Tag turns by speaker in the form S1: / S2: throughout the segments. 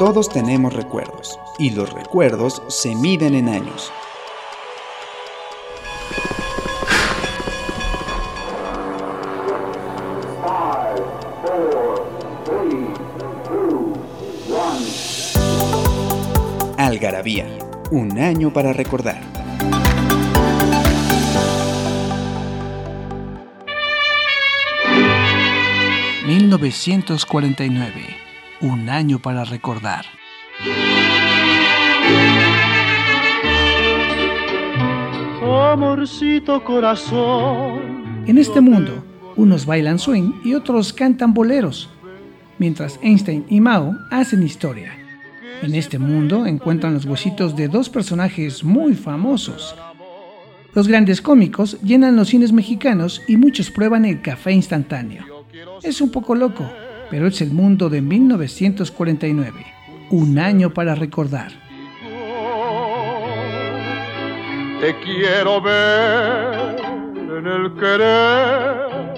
S1: Todos tenemos recuerdos y los recuerdos se miden en años. Algarabía, un año para recordar.
S2: ...1949... ...un año para recordar.
S3: Amorcito corazón.
S2: En este mundo, unos bailan swing y otros cantan boleros, mientras Einstein y Mao hacen historia. En este mundo encuentran los huesitos de dos personajes muy famosos. Los grandes cómicos llenan los cines mexicanos y muchos prueban el café instantáneo. Es un poco loco, pero es el mundo de 1949, un año para recordar.
S3: Te quiero ver en el querer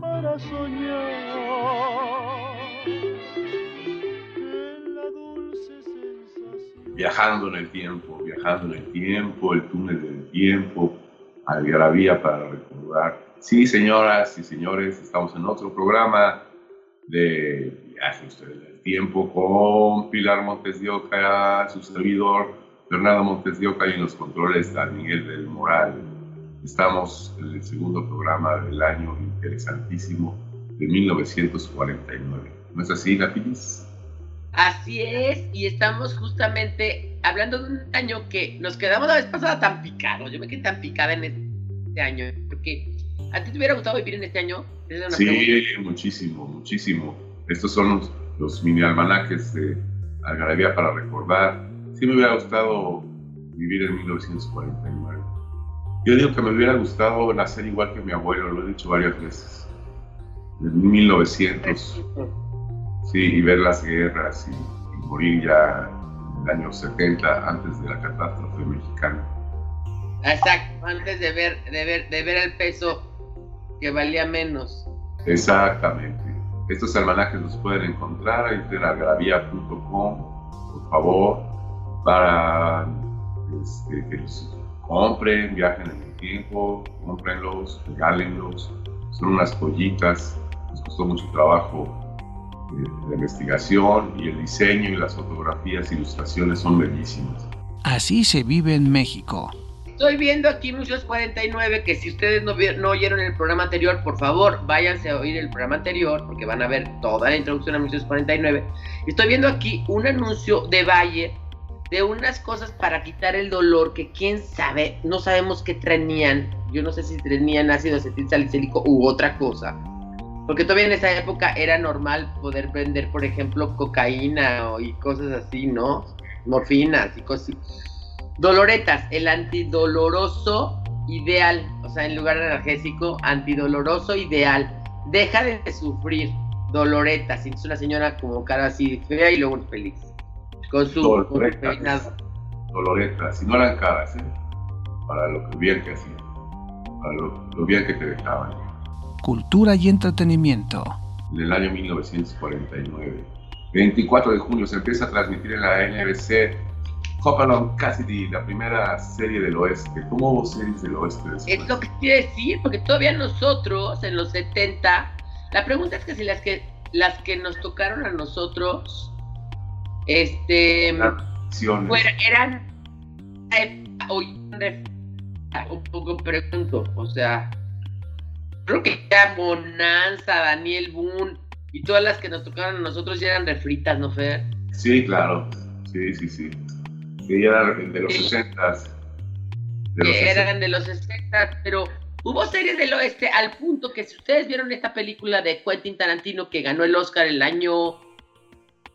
S3: para soñar.
S4: viajando en el tiempo, viajando en el tiempo, el túnel del tiempo, algarabía para recordar. Sí, señoras y señores, estamos en otro programa de Viaje Usted el Tiempo con Pilar Montes de Oca, su servidor Fernando Montes de Oca y en los controles San Miguel del Moral. Estamos en el segundo programa del año interesantísimo de 1949. ¿No es así, Lapilis?
S5: Así es, y estamos justamente hablando de un año que nos quedamos la vez pasada tan picados. Yo me quedé tan picada en este año, porque ¿a ti te hubiera gustado vivir en este año?
S4: Sí, muchísimo, muchísimo. Estos son los, mini almanaques de Algarabía para recordar. Sí me hubiera gustado vivir en 1949. Yo digo que me hubiera gustado nacer igual que mi abuelo, lo he dicho varias veces. En 1900 Sí, y ver las guerras y, morir ya en el año 70, antes de la catástrofe mexicana.
S5: Exacto, antes de ver, de ver, de ver el peso que valía menos.
S4: Exactamente. Estos almanajes los pueden encontrar en algravia.com, por favor, para este, que los compren, viajen en el tiempo, cómprenlos, regálenlos. Son unas joyitas, les costó mucho trabajo la investigación y el diseño y las fotografías, ilustraciones son bellísimas.
S2: Así se vive en México.
S5: Estoy viendo aquí Muchos 49 que si ustedes no, no oyeron el programa anterior, por favor, váyanse a oír el programa anterior porque van a ver toda la introducción a Muchos 49. Estoy viendo aquí un anuncio de Valle de unas cosas para quitar el dolor que quién sabe, no sabemos qué tenían. Yo no sé si tenían ácido acetil salicílico u otra cosa porque todavía en esa época era normal poder vender, por ejemplo, cocaína y cosas así, ¿no? Morfinas y cosas así. Doloretas, el antidoloroso ideal, o sea, en lugar de analgésico, antidoloroso ideal. Deja de sufrir, Doloretas. es una señora como cara así fea y luego feliz. Con su,
S4: Doloretas. Doloretas, si no eran caras, ¿eh? Para lo que bien que hacían, para lo bien que te dejaban
S2: cultura y entretenimiento.
S4: En el año 1949, 24 de junio, se empieza a transmitir en la NBC Hopalong Cassidy, la primera serie del oeste. ¿Cómo hubo series del oeste
S5: Es lo que quiere decir, porque todavía nosotros, en los 70, la pregunta es que si las que, las que nos tocaron a nosotros, este, eran, hoy, un poco pregunto, o sea, creo que ya Bonanza, Daniel Boone y todas las que nos tocaron a nosotros ya eran refritas, ¿no, Fer?
S4: Sí, claro. Sí, sí, sí. Sí, eran de los 60
S5: eran de los 60 pero hubo series del oeste al punto que si ustedes vieron esta película de Quentin Tarantino que ganó el Oscar el año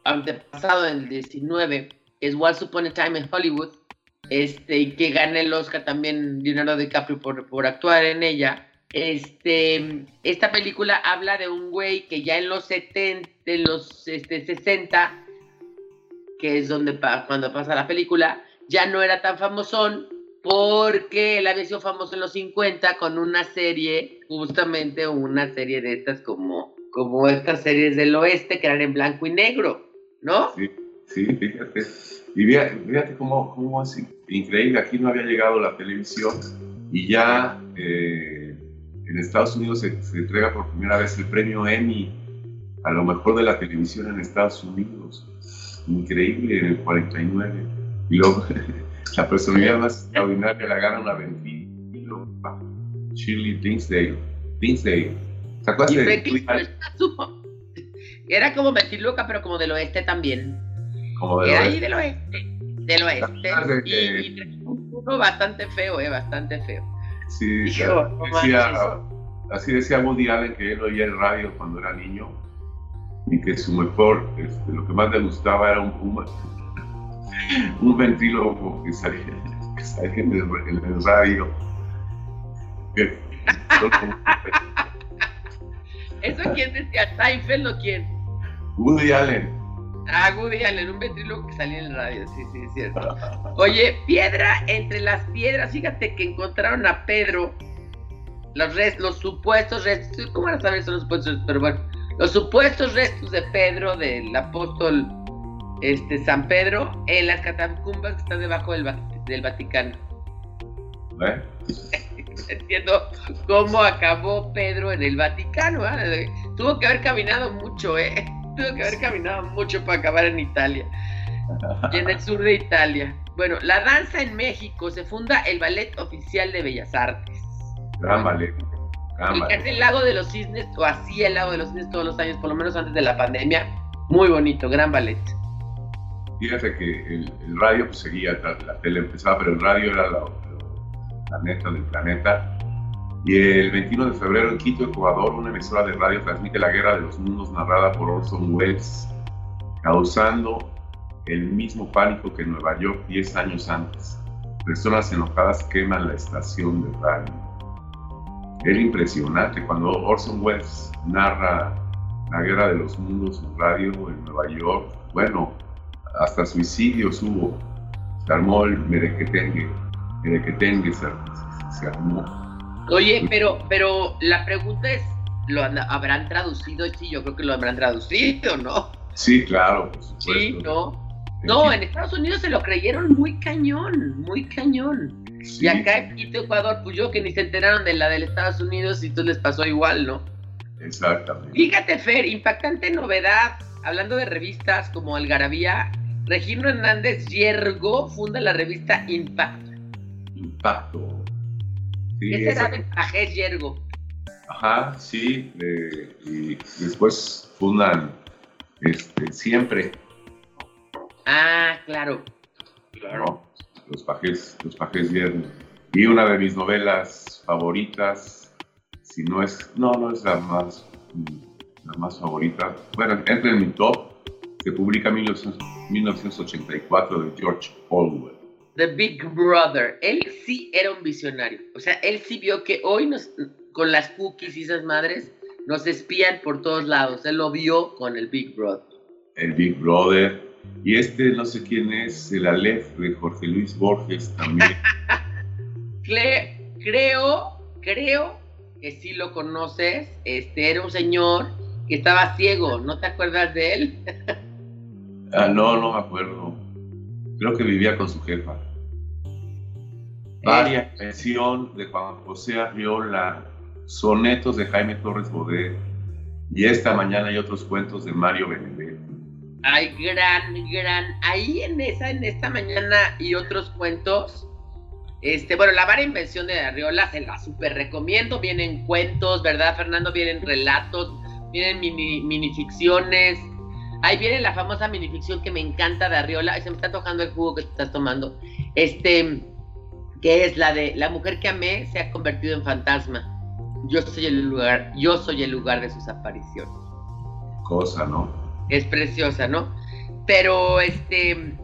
S5: antepasado, en el 19, es Once Upon a Time in Hollywood, este, y que gana el Oscar también Leonardo DiCaprio por, por actuar en ella este, esta película habla de un güey que ya en los 70, en los este, 60, que es donde cuando pasa la película, ya no era tan famosón porque él había sido famoso en los 50 con una serie, justamente una serie de estas como, como estas series del oeste que eran en blanco y negro, ¿no?
S4: Sí, Sí, fíjate. Y fíjate, cómo, cómo, es increíble. Aquí no había llegado la televisión y ya eh, en Estados Unidos se, entrega por primera vez el premio Emmy a lo mejor de la televisión en Estados Unidos. Increíble en el 49. Y luego la personalidad más extraordinaria la gana una ventilo. Shirley Dinsdale. Dinsdale.
S5: ¿Se acuerdas de Era como Ventiluca, pero como del oeste también. Como del Era oeste. ahí del oeste. Del oeste. Y, y, uno bastante feo, eh, bastante feo.
S4: Sí, decía, así decía Woody Allen que él oía el radio cuando era niño y que su mejor, este, lo que más le gustaba era un puma, un ventrílogo que salía, que salía en, el, en, el, radio.
S5: ¿Eso quién decía? ¿Seinfeld o quién?
S4: Woody Allen.
S5: Ah, Woody Allen, un ventrílogo que salía en el radio, sí, sí, es cierto. Oye, piedra entre las piedras, fíjate que encontraron a Pedro, los, restos, los supuestos restos, ¿cómo van a saber son los supuestos? Pero bueno, los supuestos restos de Pedro, del apóstol este, San Pedro, en las catacumbas que están debajo del, del Vaticano. ¿Eh? Entiendo cómo acabó Pedro en el Vaticano. ¿eh? Tuvo que haber caminado mucho, ¿eh? Tuvo que haber caminado mucho para acabar en Italia. Y en el sur de Italia. Bueno, la danza en México se funda el Ballet Oficial de Bellas Artes.
S4: Gran ballet.
S5: Es el Lago de los Cisnes, o así el Lago de los Cisnes todos los años, por lo menos antes de la pandemia. Muy bonito, gran ballet.
S4: Fíjate que el, radio pues, seguía, la tele empezaba, pero el radio era la, la neta del planeta. Y el 21 de febrero en Quito, Ecuador, una emisora de radio transmite La Guerra de los Mundos narrada por Orson Welles, causando el mismo pánico que en Nueva York 10 años antes. Personas enojadas queman la estación de radio. Es impresionante cuando Orson Welles narra La Guerra de los Mundos en radio en Nueva York. Bueno, hasta suicidios hubo. Se armó el merequetengue de que tenga se, armó.
S5: Oye, pero, pero la pregunta es, ¿lo habrán traducido? Sí, yo creo que lo habrán traducido, ¿no?
S4: Sí, claro, por
S5: supuesto. Sí, ¿no? No, en Estados Unidos se lo creyeron muy cañón, muy cañón. Y acá en Quito, Ecuador, pues yo que ni se enteraron de la del Estados Unidos y tú les pasó igual, ¿no?
S4: Exactamente.
S5: Fíjate, Fer, impactante novedad. Hablando de revistas como Algarabía, Regino Hernández Yergo funda la revista Impact
S4: impacto.
S5: Sí, Ese era de Yergo.
S4: Ajá, sí, y después fundan este, siempre.
S5: Ah, claro.
S4: Claro. Los pajes, los pajes Yergo. Y una de mis novelas favoritas, si no es, no, no es la más, la más favorita, bueno, entra en mi top, se publica en 1984 de George Orwell.
S5: The Big Brother. Él sí era un visionario. O sea, él sí vio que hoy nos, con las cookies y esas madres nos espían por todos lados. Él lo vio con el Big Brother.
S4: El Big Brother. Y este, no sé quién es, el Aleph de Jorge Luis Borges también.
S5: creo, creo que sí lo conoces. Este era un señor que estaba ciego. ¿No te acuerdas de él?
S4: ah, no, no me acuerdo. Creo que vivía con su jefa. Variación de Juan José Arriola, sonetos de Jaime Torres Bodet, y esta mañana hay otros cuentos de Mario Benedetti.
S5: Ay, gran, gran. Ahí en esa, en esta mañana y otros cuentos. Este, bueno, la varia invención de Arriola se la super recomiendo. Vienen cuentos, ¿verdad, Fernando? Vienen relatos, vienen mini, minificciones. Ahí viene la famosa minificción que me encanta de Arriola. Se me está tocando el jugo que te estás tomando. Este, que es la de la mujer que amé se ha convertido en fantasma. Yo soy el lugar, yo soy el lugar de sus apariciones.
S4: Cosa, ¿no?
S5: Es preciosa, ¿no? Pero este,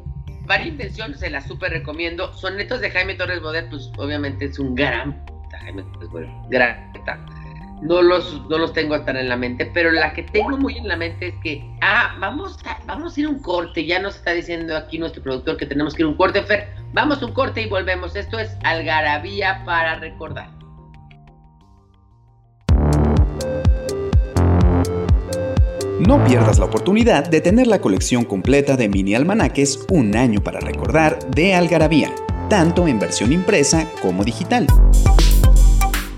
S5: Varia Intención se la súper recomiendo. Sonetos de Jaime Torres Bodet, pues obviamente es un gran Jaime Torres Bodet, gran no los, no los tengo tan en la mente, pero la que tengo muy en la mente es que, ah, vamos vamos a ir a un corte, ya nos está diciendo aquí nuestro productor que tenemos que ir a un corte, Fer, vamos a un corte y volvemos, esto es Algarabía para recordar.
S1: No pierdas la oportunidad de tener la colección completa de mini almanaques Un año para recordar de Algarabía, tanto en versión impresa como digital.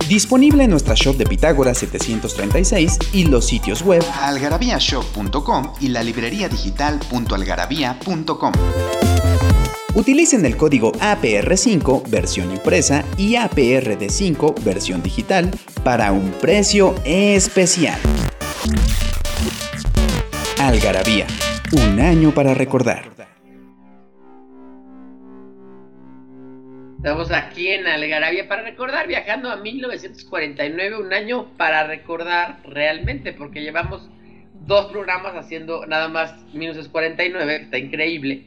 S1: Disponible en nuestra shop de Pitágoras 736 y los sitios web algarabíashop.com y la librería digital.algarabía.com. Utilicen el código APR5 versión impresa y APRD5 versión digital para un precio especial. Algarabía, un año para recordar.
S5: Estamos aquí en Algarabía para recordar, viajando a 1949, un año para recordar realmente, porque llevamos dos programas haciendo nada más 1949, que está increíble.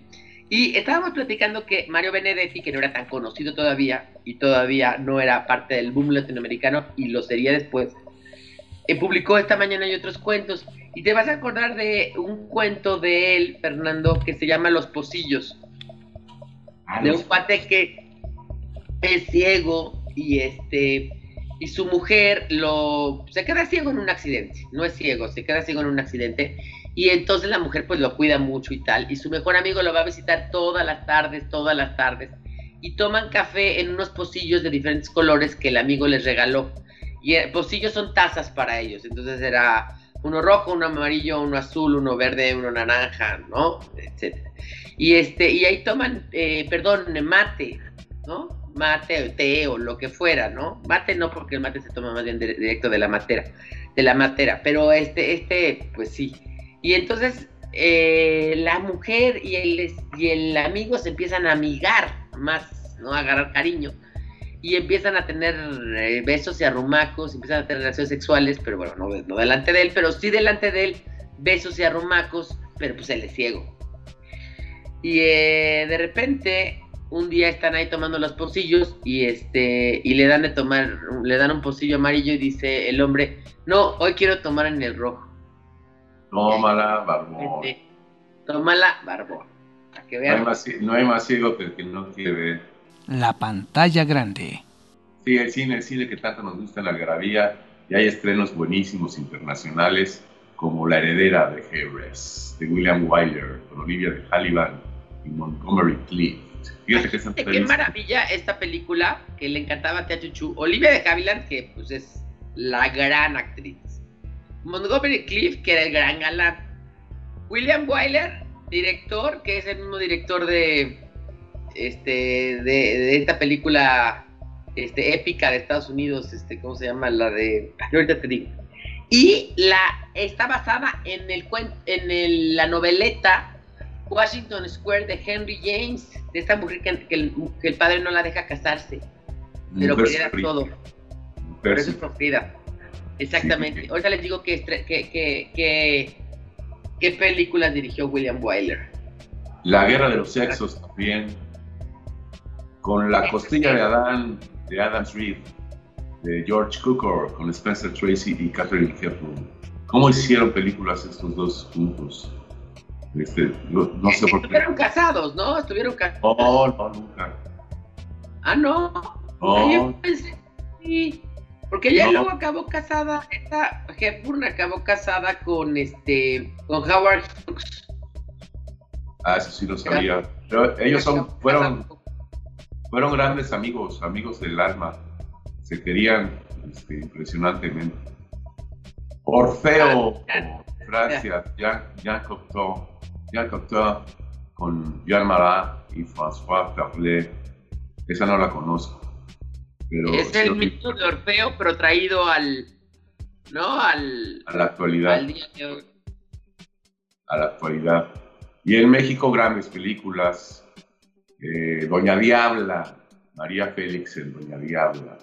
S5: Y estábamos platicando que Mario Benedetti, que no era tan conocido todavía, y todavía no era parte del boom latinoamericano, y lo sería después, eh, publicó esta mañana y otros cuentos. Y te vas a acordar de un cuento de él, Fernando, que se llama Los Pocillos.
S4: Ah,
S5: de un cuate que es ciego y este y su mujer lo se queda ciego en un accidente, no es ciego, se queda ciego en un accidente. Y entonces la mujer pues lo cuida mucho y tal. Y su mejor amigo lo va a visitar todas las tardes, todas las tardes. Y toman café en unos pocillos de diferentes colores que el amigo les regaló. Y eh, pocillos son tazas para ellos, entonces era uno rojo, uno amarillo, uno azul, uno verde, uno naranja, ¿no? etcétera. Y este y ahí toman eh, perdón, mate, ¿no? Mate té o lo que fuera, ¿no? Mate no, porque el mate se toma más bien dire- directo de la matera, de la matera, pero este, este, pues sí. Y entonces eh, la mujer y el, y el amigo se empiezan a amigar más, ¿no? A agarrar cariño. Y empiezan a tener eh, besos y arrumacos, empiezan a tener relaciones sexuales, pero bueno, no, no delante de él, pero sí delante de él, besos y arrumacos, pero pues él es ciego. Y eh, de repente un día están ahí tomando los pocillos y este y le dan de tomar le dan un pocillo amarillo y dice el hombre no hoy quiero tomar en el rojo
S4: Tómala, barbón.
S5: Este, tómala barbón para que
S4: No hay,
S5: vean
S4: más, no hay más ciego que el que no quiere ver.
S2: La pantalla grande.
S4: Sí, el cine, el cine que tanto nos gusta en la algarabía. Y hay estrenos buenísimos internacionales como La heredera de Harris, de William Wyler, con Olivia de Hallivan y Montgomery Clift. Fíjate que
S5: Qué maravilla esta película que le encantaba a Tia Chuchu. Olivia de Havilland, que pues es la gran actriz. Montgomery Clift, que era el gran galán. William Wyler, director, que es el mismo director de este de, de esta película este, épica de Estados Unidos, este, ¿cómo se llama? La de. Ahorita te digo. Y la está basada en el en el- la noveleta Washington Square de Henry James, de esta mujer que, que el, que el padre no la deja casarse, pero quería
S4: sufrida.
S5: todo. Por eso es
S4: sufrida.
S5: Exactamente.
S4: Sí.
S5: Ahorita les digo que, que, que, que- qué películas dirigió William Wyler.
S4: La guerra de los sexos también. Con la costilla de Adán, de Adam Reed, de George Cukor, con Spencer Tracy y Catherine Hepburn. ¿Cómo hicieron películas estos dos juntos? Este, no, no sé por qué.
S5: Estuvieron casados, ¿no? Estuvieron casados.
S4: No, no, nunca.
S5: Ah, no. Yo pensé, sí. Porque ella
S4: No.
S5: luego acabó casada, esta Hepburn acabó casada con este, con Howard Hughes.
S4: Ah, eso sí lo sabía. Pero ellos son, fueron, fueron grandes amigos, amigos del alma. Se querían este, impresionantemente. Orfeo,
S5: Ah,
S4: Francia, Jean, Cocteau, Jean Cocteau con Jean Marat y François Perlet. Esa no la conozco. Pero
S5: Es el mito de Orfeo, pero traído al, ¿no? Al,
S4: a la actualidad.
S5: al día de hoy.
S4: a la actualidad. Y en México grandes películas. Eh, Doña Diabla, María Félix en Doña Diabla.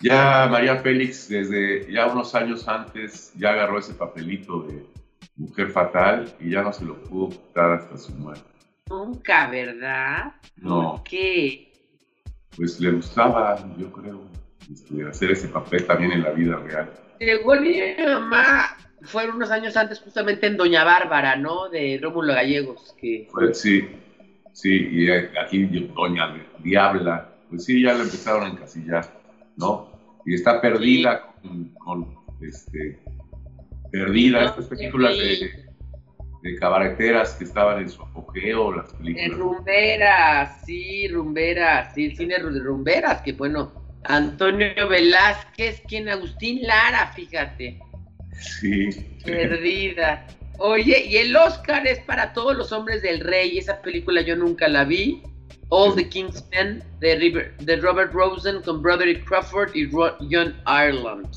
S4: Ya María Félix desde ya unos años antes ya agarró ese papelito de mujer fatal y ya no se lo pudo quitar hasta su muerte.
S5: Nunca, ¿verdad?
S4: No.
S5: ¿Por qué?
S4: Pues le gustaba, yo creo, este, hacer ese papel también en la vida real.
S5: Llegó mi mamá, fueron unos años antes justamente en Doña Bárbara, ¿no? De Rómulo Gallegos, que
S4: Pues sí, sí, y eh, aquí Doña Diabla, pues sí, ya la empezaron a encasillar, ¿no? Y está perdida con, con, este, Perdida, estas películas de, de cabareteras que estaban en su apogeo, las películas.
S5: rumberas, sí, rumberas, sí, el cine de rumberas, que bueno, Antonio Velázquez, quien Agustín Lara, fíjate.
S4: Sí.
S5: Perdida. Oye, y el Oscar es para todos los hombres del rey. Esa película yo nunca la vi. All the King's Men de, de Robert Rosen con Broderick Crawford y John Ireland.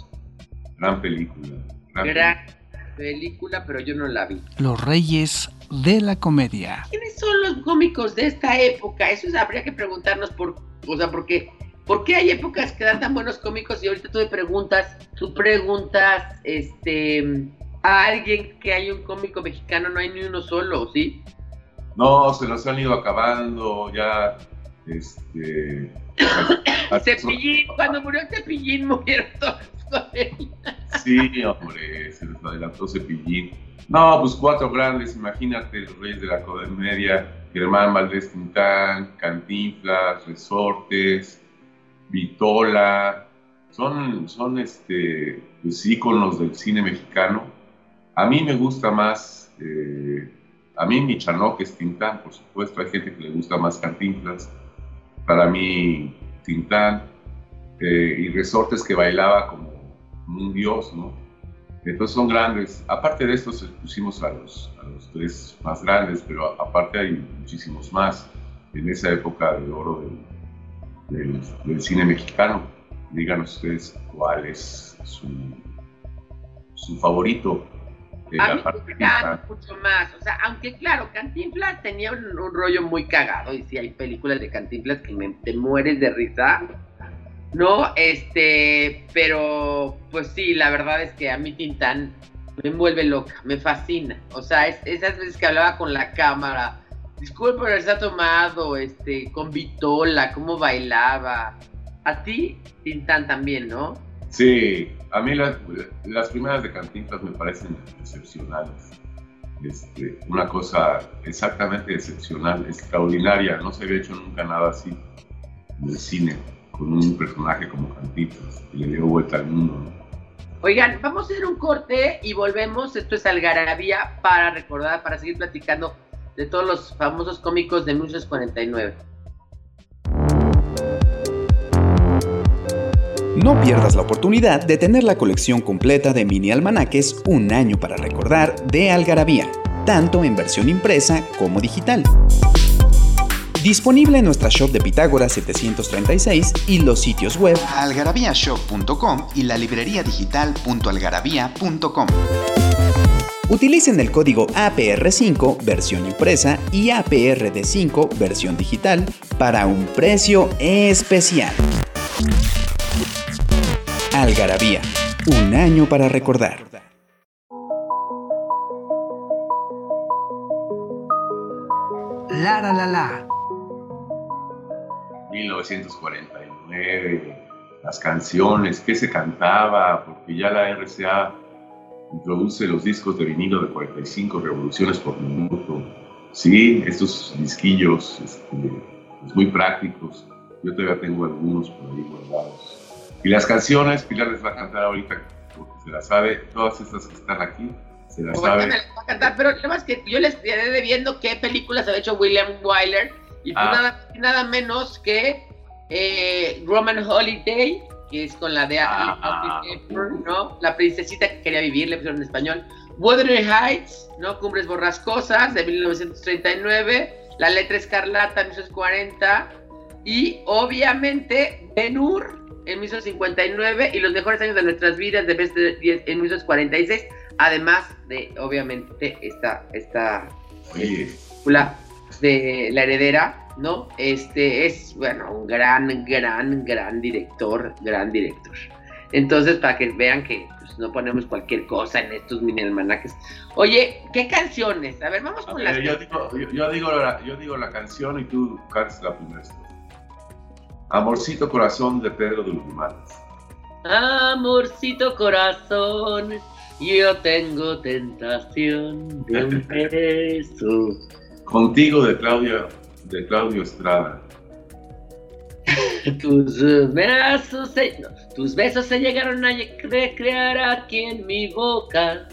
S4: Gran película.
S5: Gran, película, pero yo no la vi.
S2: Los Reyes de la Comedia.
S5: ¿Quiénes son los cómicos de esta época? Eso habría que preguntarnos por, o sea, porque ¿Por qué hay épocas que dan tan buenos cómicos y ahorita tú me preguntas, tú preguntas este, a alguien que hay un cómico mexicano, no hay ni uno solo, ¿sí?
S4: No, se nos han ido acabando ya, este...
S5: Cepillín, cuando murió Cepillín murieron todos con él.
S4: Sí, hombre, se les adelantó Cepillín. No, pues cuatro grandes, imagínate, los reyes de la comedia, Germán Valdés Tintán, Cantinflas, Resortes, Vitola, son, son este, pues, íconos del cine mexicano. A mí me gusta más, eh, a mí mi que es Tintán, por supuesto, hay gente que le gusta más Cantinflas. Para mí, Tintán eh, y Resortes que bailaba como, un dios, ¿no? Entonces son grandes. Aparte de estos, pusimos a los, a los tres más grandes, pero aparte hay muchísimos más en esa época de oro del, del, cine mexicano. Díganos ustedes cuál es su, su favorito.
S5: A mí me mucho más. O sea, aunque claro, Cantinflas tenía un, rollo muy cagado. Y si hay películas de Cantinflas que me, te mueres de risa. No, este, pero pues sí, la verdad es que a mí Tintán me envuelve loca, me fascina. O sea, es, esas veces que hablaba con la cámara, Disculpe por haberse tomado, este, con Vitola, cómo bailaba. A ti, Tintán también, ¿no?
S4: Sí, a mí las, primeras de Cantinflas me parecen excepcionales. Este, una cosa exactamente excepcional, extraordinaria. No se había hecho nunca nada así en el cine, con un personaje como Cantinflas, que le dio vuelta al mundo.
S5: Oigan, vamos a hacer un corte y volvemos. Esto es Algarabía para recordar, para seguir platicando de todos los famosos cómicos de 1949.
S1: No pierdas la oportunidad de tener la colección completa de mini almanaques Un año para recordar de Algarabía, tanto en versión impresa como digital. Disponible en nuestra shop de Pitágoras 736 y los sitios web algarabíashop.com y la librería digital.algarabía.com. Utilicen el código APR5 versión impresa y APRD5 versión digital para un precio especial. Algarabía, un año para recordar.
S2: La la la la.
S4: 1949, las canciones, qué se cantaba, porque ya la RCA introduce los discos de vinilo de 45 revoluciones por minuto. Sí, estos disquillos este, pues, muy prácticos. Yo todavía tengo algunos por ahí guardados. Y las canciones, Pilar les va a cantar ahorita, porque se las sabe, todas estas que están aquí, se las sabe.
S5: Me las va a cantar, pero además que yo les quedé debiendo qué películas ha hecho William Wyler, y pues ah. nada, nada menos que eh, Roman Holiday, que es con la de ah, ¿no? La princesita que quería vivir, le pusieron en español. Wuthering Heights, ¿no? Cumbres borrascosas, de 1939. La letra escarlata, 1940. Y obviamente Ben Hur, en 1959. Y los mejores años de nuestras vidas, de en 1946. Además de, obviamente, esta, esta película de La Heredera, ¿no? Este es, bueno, un gran, gran, gran director, gran director. Entonces, para que vean que pues, no ponemos cualquier cosa en estos mini almanaques. Oye, ¿qué canciones? A ver, vamos con las
S4: yo digo, yo, digo la, yo digo la canción y tú cantas la primera. Amorcito Corazón de Pedro de Lumanes.
S5: Amorcito Corazón, yo tengo tentación de un beso.
S4: Contigo de Claudia de Claudio Estrada.
S5: tus eh, besos se, tus besos se llegaron a recrear aquí en mi boca.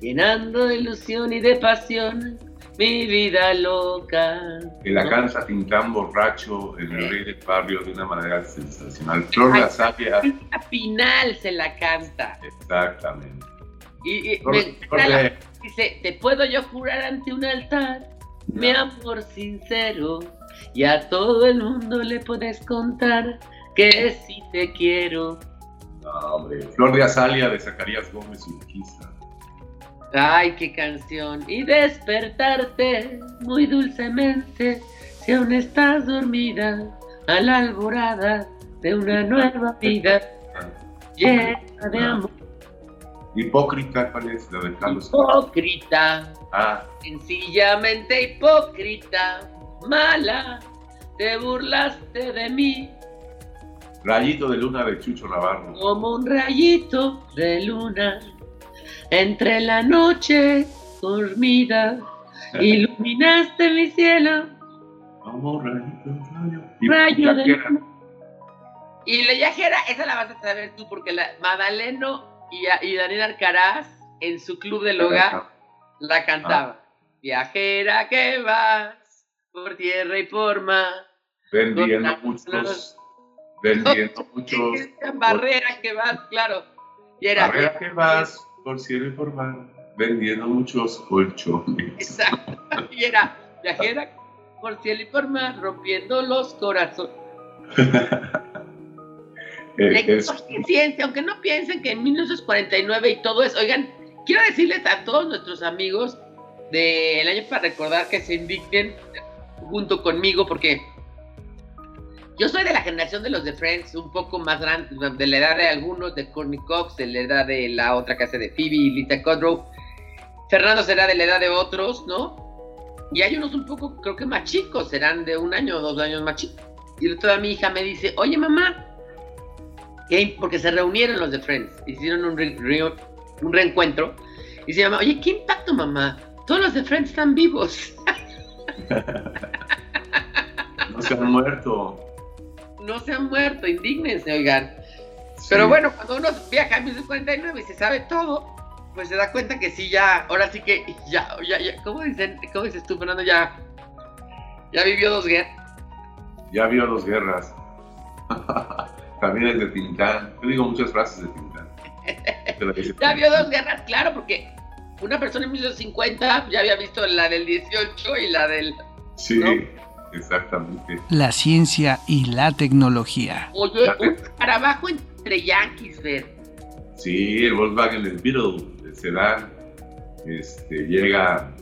S5: llenando de ilusión y de pasión mi vida loca.
S4: Que la canta Tintán borracho en el Rey del Barrio de una manera sensacional. Flor la Sabia.
S5: A final se la canta.
S4: Exactamente.
S5: Y, me, dice, te puedo yo jurar ante un altar, mi amor sincero, y a todo el mundo le puedes contar que sí te quiero.
S4: No, hombre, Flor de Azalia de Zacarías Gómez Urquiza.
S5: Ay, qué canción. Y despertarte muy dulcemente, si aún estás dormida, a la alborada de una nueva vida llena de amor.
S4: Hipócrita, ¿cuál es la de Carlos?
S5: Hipócrita. Ah. Sencillamente hipócrita, mala, te burlaste de mí.
S4: Rayito de luna de Chucho Navarro.
S5: Como un rayito de luna entre la noche dormida, iluminaste mi cielo.
S4: Como rayo,
S5: rayo de Y la viajera, esa la vas a saber tú, porque la Madaleno y, y Daniel Arcaraz en su club del hogar la cantaba. Ah. Viajera que vas por tierra y por mar.
S4: Vendiendo muchos. Vendiendo muchos.
S5: Barrera que vas, claro. Y era,
S4: barrera que vas por cielo y por mar, vendiendo muchos colchones.
S5: Exacto. Y era viajera por cielo y por mar, rompiendo los corazones. eh, ciencia, aunque no piensen que en 1949 y todo eso, oigan, quiero decirles a todos nuestros amigos del año para recordar que se indignen junto conmigo porque yo soy de la generación de los de Friends, un poco más grande, de la edad de algunos, de Courtney Cox, de la edad de la otra casa de Phoebe y Lita Kudrow. Fernando será de la edad de otros, ¿no? Y hay unos un poco, creo que más chicos, serán de un año o dos años más chicos. Y día mi hija me dice, oye mamá, porque se reunieron los de Friends, hicieron un, un reencuentro. Y se llama, oye, ¿qué impacto mamá? Todos los de Friends están vivos.
S4: no se han muerto
S5: no se han muerto, indígnense, oigan. Pero bueno, cuando uno viaja a 1949 y se sabe todo, pues se da cuenta que sí, ya, ahora sí que, ya, ya, ya, ¿cómo, dicen, cómo dices tú, Fernando? Ya, ya vivió dos guerras.
S4: Ya vio dos guerras. También es de Tintán. Yo digo muchas frases de Tintán.
S5: ya vio dos guerras, claro, porque una persona en 1950 ya había visto la del 18 y la del...
S4: Sí. Exactamente.
S2: La ciencia y la tecnología.
S5: Oye, un trabajo entre yankees, ver.
S4: Sí, el Volkswagen el Beetle, el sedán, este, llega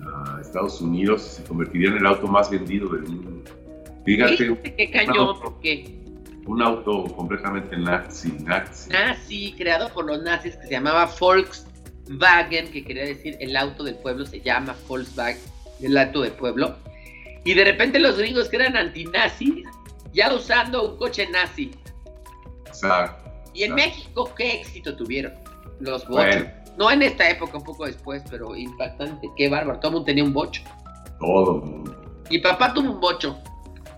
S4: a Estados Unidos y se convertiría en el auto más vendido del mundo.
S5: Fíjate. ¿Qué cañón? ¿Por qué?
S4: Un auto completamente nazi, nazi.
S5: Nazi, creado por los nazis, que se llamaba Volkswagen, que quería decir el auto del pueblo, se llama Volkswagen, el auto del pueblo y de repente los gringos que eran antinazis, ya usando un coche nazi.
S4: Exacto.
S5: Y en México, ¿qué éxito tuvieron? Los bochos. No en esta época, un poco después, pero impactante. Qué bárbaro. Todo el mundo tenía un bocho.
S4: Todo.
S5: Y papá tuvo un bocho.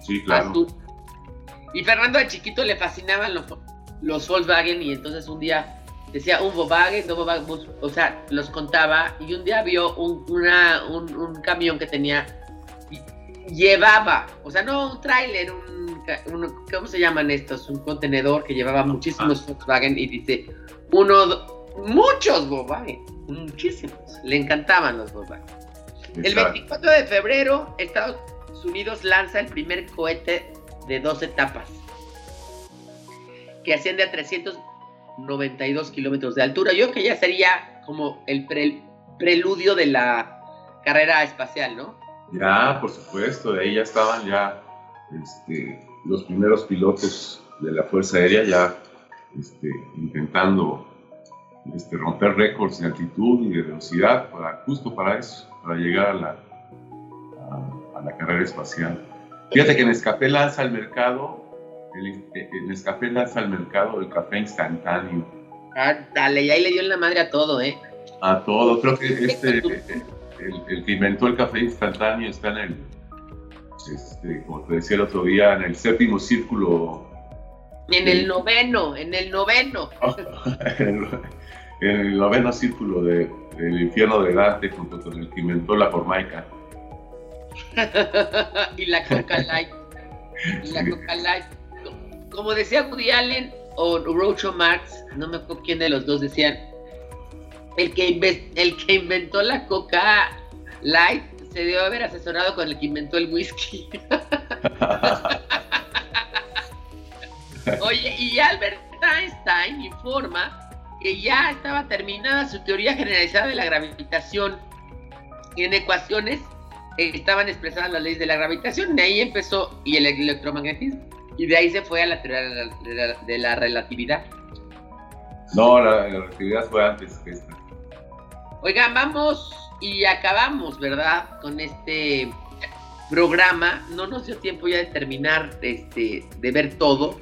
S4: Sí, claro.
S5: Y Fernando de chiquito le fascinaban los, los Volkswagen y entonces un día decía un Volkswagen, o sea, los contaba y un día vio un, una, un camión que tenía llevaba, o sea, no un tráiler, un, ¿cómo se llaman estos? Un contenedor que llevaba muchísimos ah. Volkswagen y dice, uno, muchos Volkswagen, muchísimos, le encantaban los Volkswagen. El 24 de febrero, Estados Unidos lanza el primer cohete de dos etapas, que asciende a 392 kilómetros de altura. Yo creo que ya sería como el preludio de la carrera espacial, ¿no?
S4: Ya, por supuesto, de ahí ya estaban ya este, los primeros pilotos de la Fuerza Aérea ya este, intentando este, romper récords de altitud y de velocidad para, justo para eso, para llegar a la, a, la carrera espacial. Fíjate que Nescafé lanza al mercado, el, el Nescafé lanza al mercado el café instantáneo.
S5: Ah, dale, y ahí le dio en la madre a todo, ¿eh?
S4: A todo, creo que este el, que inventó el café instantáneo está en el, este, como te decía el otro día, en el séptimo círculo.
S5: En el noveno, en el noveno.
S4: en el noveno círculo de, del infierno de Dante junto con el que inventó la formaica.
S5: y la Coca Light. Y la Coca Light. Como decía Woody Allen o Rocho Marx, no me acuerdo quién de los dos decían, el que, el que inventó la Coca Light se debió haber asesorado con el que inventó el whisky. Oye, y Albert Einstein informa que ya estaba terminada su teoría generalizada de la gravitación. Y en ecuaciones estaban expresadas las leyes de la gravitación, de ahí empezó, y el electromagnetismo, y de ahí se fue a la teoría de la, relatividad.
S4: No, la, relatividad fue antes que esta.
S5: Oigan, vamos y acabamos, ¿verdad? Con este programa. No nos dio tiempo ya de terminar este, de ver todo.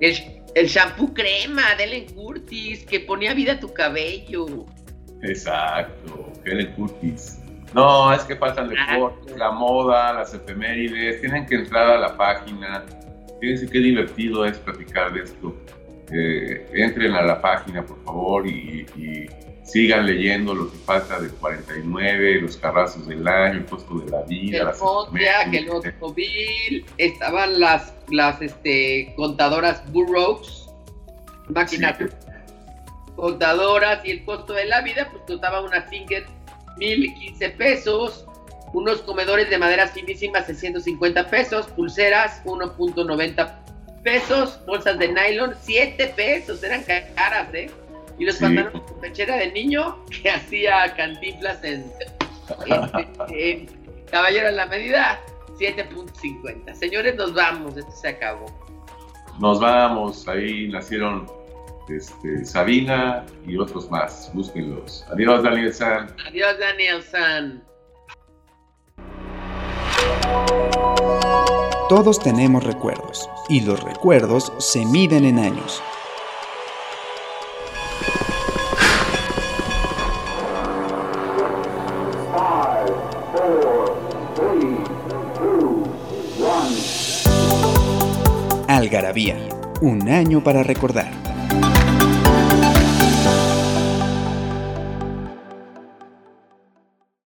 S5: El, el shampoo crema de Ellen Curtis que ponía vida a tu cabello.
S4: Exacto, Ellen Curtis. No, es que faltan deportes, la moda, las efemérides, tienen que entrar a la página. Fíjense qué divertido es platicar de esto. Eh, entren a la página, por favor, y, sigan leyendo lo que falta de 49, los carrazos del año, el costo de la vida.
S5: El que el estaban las, las este, contadoras Burroughs, máquinas contadoras, y el costo de la vida, pues costaba una Singer 1015 pesos, unos comedores de madera finísima 650 pesos, pulseras 1.90 pesos, bolsas de nylon 7 pesos, eran caras, ¿eh? Y los pantalones con pechera de niño que hacía cantinflas en, Caballero en la medida 7.50. Señores, nos vamos, esto se acabó.
S4: Nos vamos, ahí nacieron este, Sabina y otros más. Búsquenlos. Adiós, Daniel San.
S5: Adiós, Daniel San.
S1: Todos tenemos recuerdos y los recuerdos se miden en años. Un año para recordar.